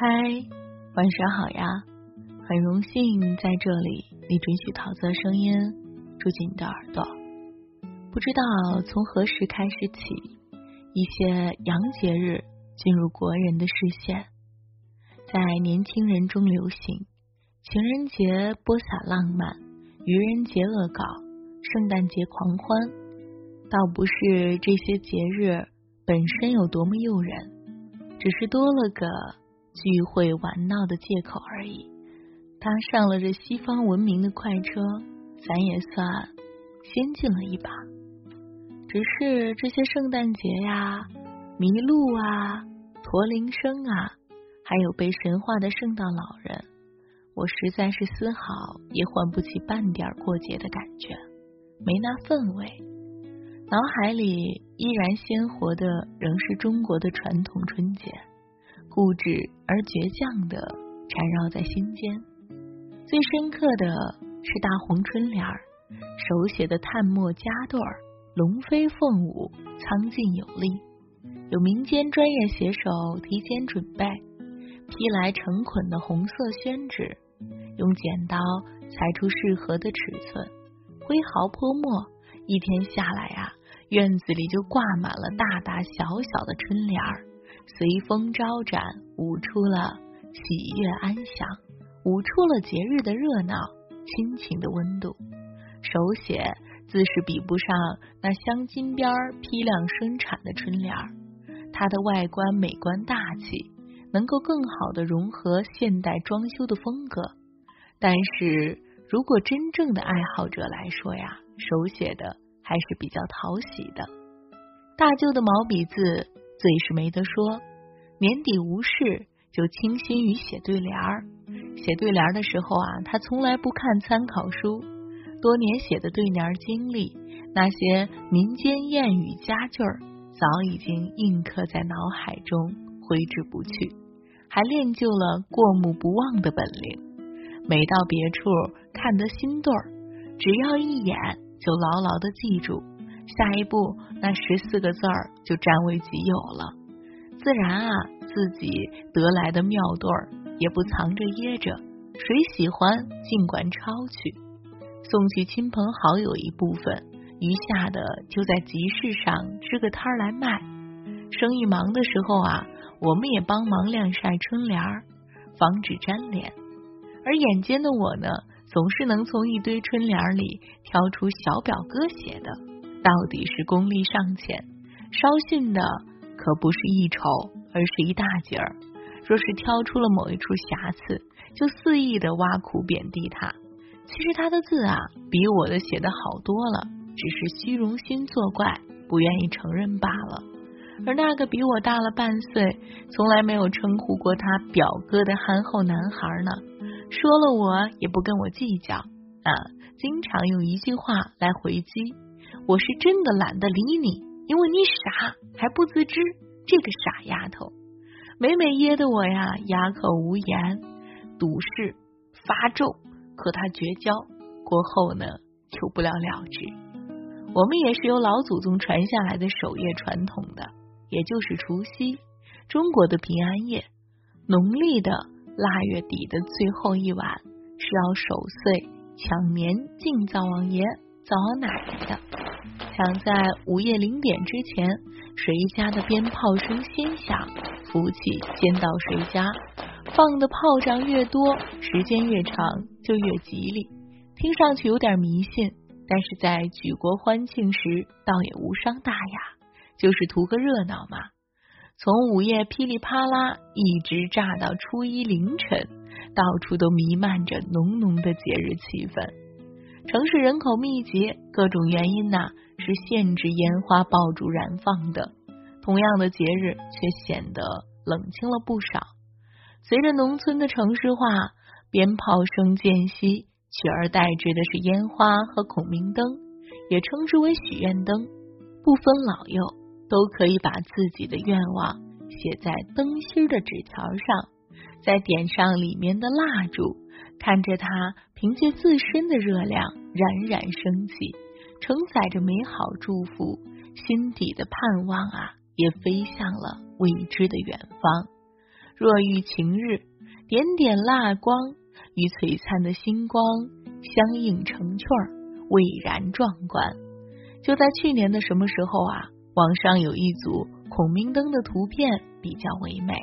嗨，晚上好呀！很荣幸在这里，你准许桃子的声音住进你的耳朵。不知道从何时开始起，一些洋节日进入国人的视线，在年轻人中流行。情人节播撒浪漫，愚人节恶搞，圣诞节狂欢。倒不是这些节日本身有多么诱人，只是多了个。聚会玩闹的借口而已。他上了这西方文明的快车，咱也算先进了一把。只是这些圣诞节呀、麋鹿啊、驼铃声啊，还有被神化的圣诞老人，我实在是丝毫也唤不起半点过节的感觉，没那氛围。脑海里依然鲜活的，仍是中国的传统春节。固执而倔强的缠绕在心间，最深刻的是大红春联儿，手写的探墨加对儿，龙飞凤舞，苍劲有力。有民间专业写手提前准备，批来成捆的红色宣纸，用剪刀裁出适合的尺寸，挥毫泼墨，一天下来呀，院子里就挂满了大大小小的春联儿。随风招展，舞出了喜悦安详，舞出了节日的热闹，亲情的温度。手写自是比不上那镶金边儿批量生产的春联儿，它的外观美观大气，能够更好的融合现代装修的风格。但是如果真正的爱好者来说呀，手写的还是比较讨喜的。大舅的毛笔字。最是没得说，年底无事就倾心于写对联儿。写对联儿的时候啊，他从来不看参考书，多年写的对联经历，那些民间谚语佳句儿，早已经印刻在脑海中，挥之不去。还练就了过目不忘的本领，每到别处看得心对儿，只要一眼就牢牢的记住。下一步，那十四个字儿就占为己有了。自然啊，自己得来的妙对儿也不藏着掖着，谁喜欢尽管抄去，送去亲朋好友一部分，余下的就在集市上支个摊儿来卖。生意忙的时候啊，我们也帮忙晾晒春联儿，防止粘连。而眼尖的我呢，总是能从一堆春联里挑出小表哥写的。到底是功力尚浅，捎信的可不是一筹，而是一大截儿。若是挑出了某一处瑕疵，就肆意的挖苦贬低他。其实他的字啊，比我的写的好多了，只是虚荣心作怪，不愿意承认罢了。而那个比我大了半岁，从来没有称呼过他表哥的憨厚男孩呢，说了我也不跟我计较啊，经常用一句话来回击。我是真的懒得理你，因为你傻还不自知。这个傻丫头，每每噎得我呀哑口无言，赌誓发咒和他绝交。过后呢，就不了了之。我们也是由老祖宗传下来的守夜传统的，也就是除夕，中国的平安夜，农历的腊月底的最后一晚是要守岁、抢年、敬灶王爷、灶王奶奶的。想在午夜零点之前，谁家的鞭炮声先响，福气先到谁家。放的炮仗越多，时间越长，就越吉利。听上去有点迷信，但是在举国欢庆时，倒也无伤大雅，就是图个热闹嘛。从午夜噼里啪啦，一直炸到初一凌晨，到处都弥漫着浓浓的节日气氛。城市人口密集，各种原因呐。是限制烟花爆竹燃放的，同样的节日却显得冷清了不少。随着农村的城市化，鞭炮声渐息，取而代之的是烟花和孔明灯，也称之为许愿灯。不分老幼，都可以把自己的愿望写在灯芯的纸条上，再点上里面的蜡烛，看着它凭借自身的热量冉冉升起。承载着美好祝福，心底的盼望啊，也飞向了未知的远方。若遇晴日，点点蜡光与璀璨的星光相映成趣儿，蔚然壮观。就在去年的什么时候啊？网上有一组孔明灯的图片比较唯美，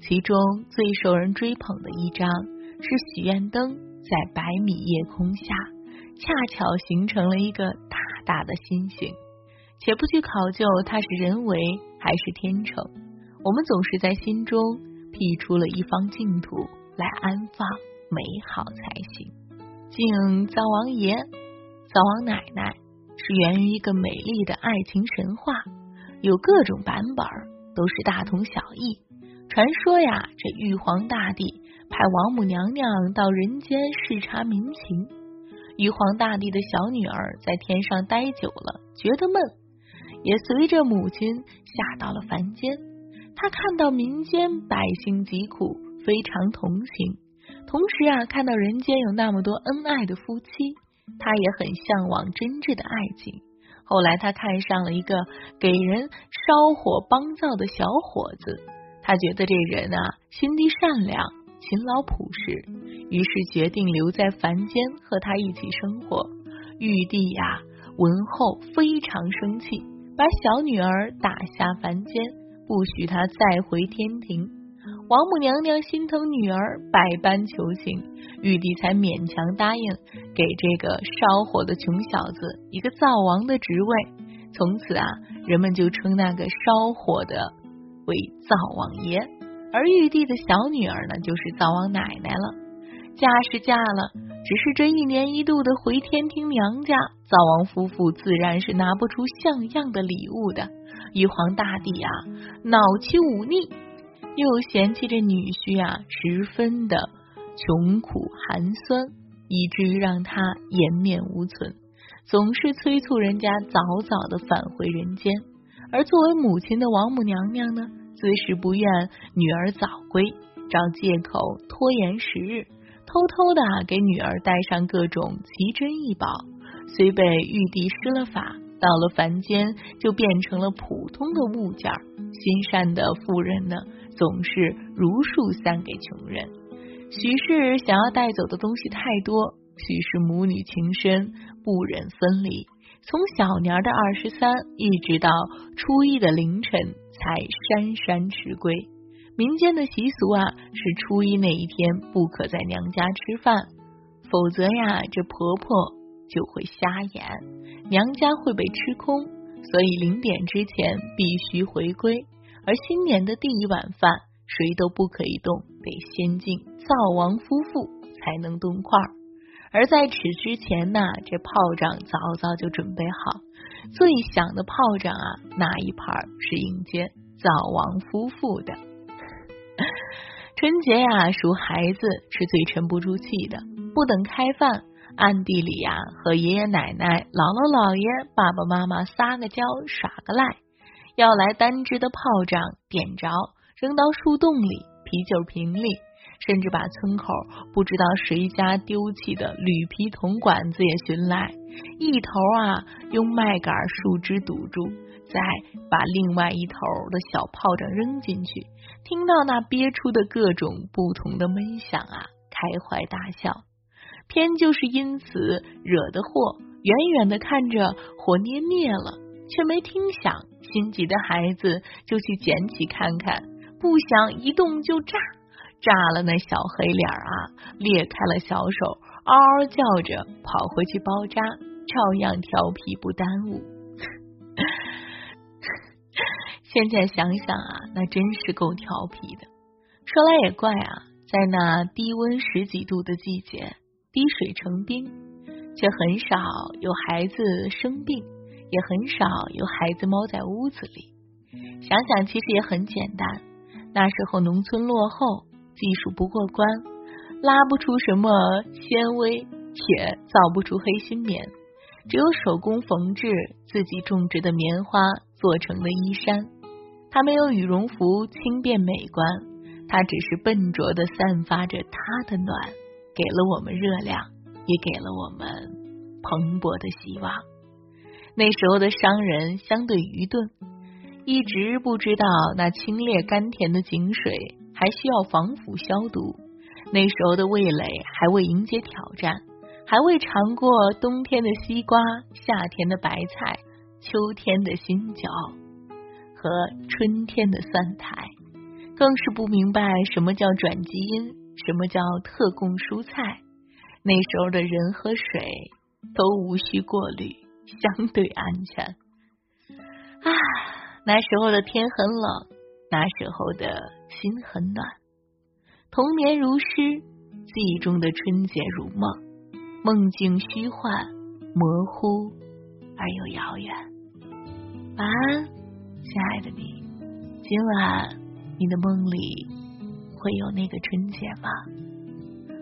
其中最受人追捧的一张是许愿灯在百米夜空下，恰巧形成了一个大大的心形。且不去考究它是人为还是天成，我们总是在心中辟出了一方净土来安放美好才行。敬灶王爷、灶王奶奶。是源于一个美丽的爱情神话，有各种版本，都是大同小异。传说呀，这玉皇大帝派王母娘娘到人间视察民情，玉皇大帝的小女儿在天上待久了，觉得闷，也随着母亲下到了凡间。她看到民间百姓疾苦，非常同情，同时啊，看到人间有那么多恩爱的夫妻。他也很向往真挚的爱情。后来，他看上了一个给人烧火帮灶的小伙子，他觉得这人啊心地善良、勤劳朴实，于是决定留在凡间和他一起生活。玉帝呀闻后非常生气，把小女儿打下凡间，不许他再回天庭。王母娘娘心疼女儿，百般求情，玉帝才勉强答应给这个烧火的穷小子一个灶王的职位。从此啊，人们就称那个烧火的为灶王爷，而玉帝的小女儿呢，就是灶王奶奶了。嫁是嫁了，只是这一年一度的回天庭娘家，灶王夫妇自然是拿不出像样的礼物的。玉皇大帝啊，恼其忤逆。又嫌弃这女婿啊，十分的穷苦寒酸，以至于让他颜面无存，总是催促人家早早的返回人间。而作为母亲的王母娘娘呢，自是不愿女儿早归，找借口拖延时日，偷偷的给女儿带上各种奇珍异宝。虽被玉帝施了法，到了凡间就变成了普通的物件。心善的妇人呢？总是如数散给穷人，许是想要带走的东西太多，许是母女情深不忍分离。从小年的二十三一直到初一的凌晨才姗姗迟归。民间的习俗啊，是初一那一天不可在娘家吃饭，否则呀，这婆婆就会瞎眼，娘家会被吃空。所以零点之前必须回归。而新年的第一碗饭，谁都不可以动，得先敬灶王夫妇才能动筷。而在此之前呢，这炮仗早早就准备好，最响的炮仗啊，那一盘是迎接灶王夫妇的。春节呀，属孩子是最沉不住气的，不等开饭，暗地里呀，和爷爷奶奶、姥姥姥爷、爸爸妈妈撒个娇，耍个赖。要来单支的炮仗点着，扔到树洞里、啤酒瓶里，甚至把村口不知道谁家丢弃的铝皮铜管子也寻来，一头啊用麦秆树枝堵住，再把另外一头的小炮仗扔进去，听到那憋出的各种不同的闷响啊，开怀大笑。偏就是因此惹的祸，远远的看着火捏灭了。却没听响，心急的孩子就去捡起看看，不想一动就炸，炸了那小黑脸啊，裂开了小手，嗷嗷叫着跑回去包扎，照样调皮不耽误。现在想想啊，那真是够调皮的。说来也怪啊，在那低温十几度的季节，滴水成冰，却很少有孩子生病。也很少有孩子猫在屋子里。想想其实也很简单。那时候农村落后，技术不过关，拉不出什么纤维，也造不出黑心棉，只有手工缝制自己种植的棉花做成的衣衫。它没有羽绒服轻便美观，它只是笨拙的散发着它的暖，给了我们热量，也给了我们蓬勃的希望。那时候的商人相对愚钝，一直不知道那清冽甘甜的井水还需要防腐消毒。那时候的味蕾还未迎接挑战，还未尝过冬天的西瓜、夏天的白菜、秋天的新椒和春天的蒜苔，更是不明白什么叫转基因，什么叫特供蔬菜。那时候的人和水都无需过滤，相对安全。啊，那时候的天很冷，那时候的心很暖。童年如诗，记忆中的春节如梦，梦境虚幻，模糊而又遥远。晚安，亲爱的你。今晚你的梦里会有那个春节吗？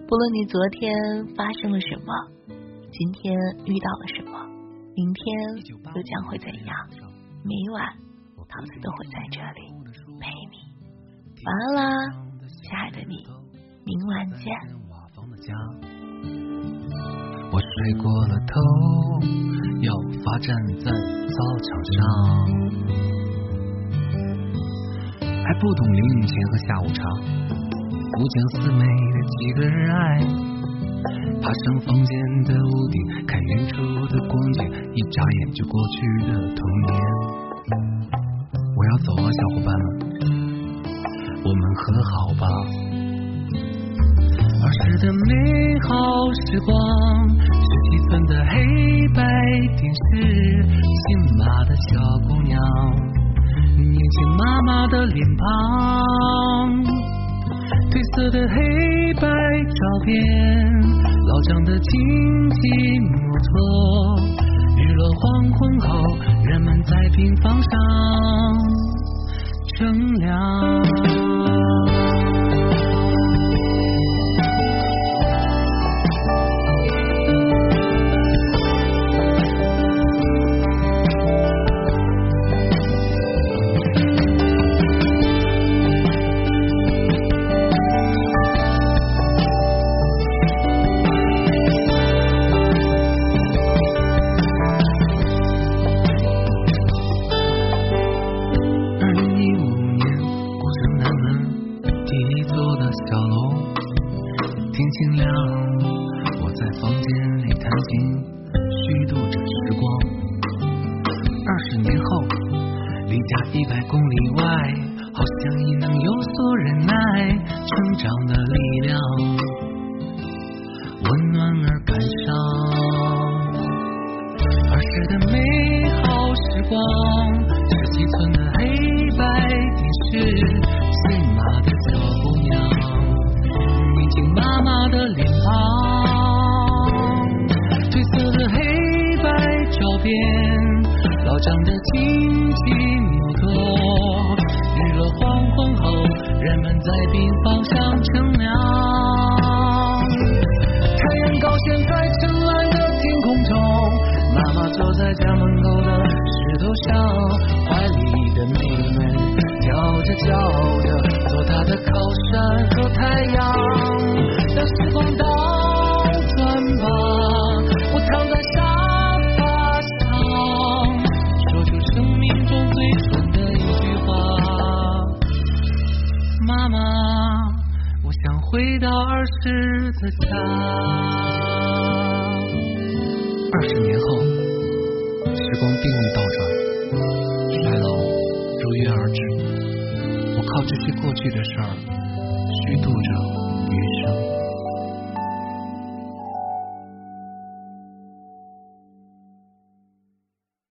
不论你昨天发生了什么，今天遇到了什么，明天又将会怎样？每晚桃子都会在这里。晚安啦。亲爱的你，明晚见。我睡过了头，要罚站在操场上，还不懂零用钱和下午茶，五讲四美的几个人爱，爬上房间的屋顶，看远处的光景，一眨眼就过去的童年。我要走了，小伙伴们。我们和好吧。儿时的美好时光，十七寸的黑白电视，姓马的小姑娘，年轻妈妈的脸庞，褪色的黑白照片，老张的经济摩托，日落黄昏后，人们在平房上而感伤。儿时的美好时光，十几寸的黑白电视，骑马的小姑娘，年轻妈妈的脸庞，褪色的黑白照片，老张的经济。人们在病房上回到儿时的家。二十年后，时光并未倒转，衰老如约而至。我靠这些过去的事儿，虚度着余生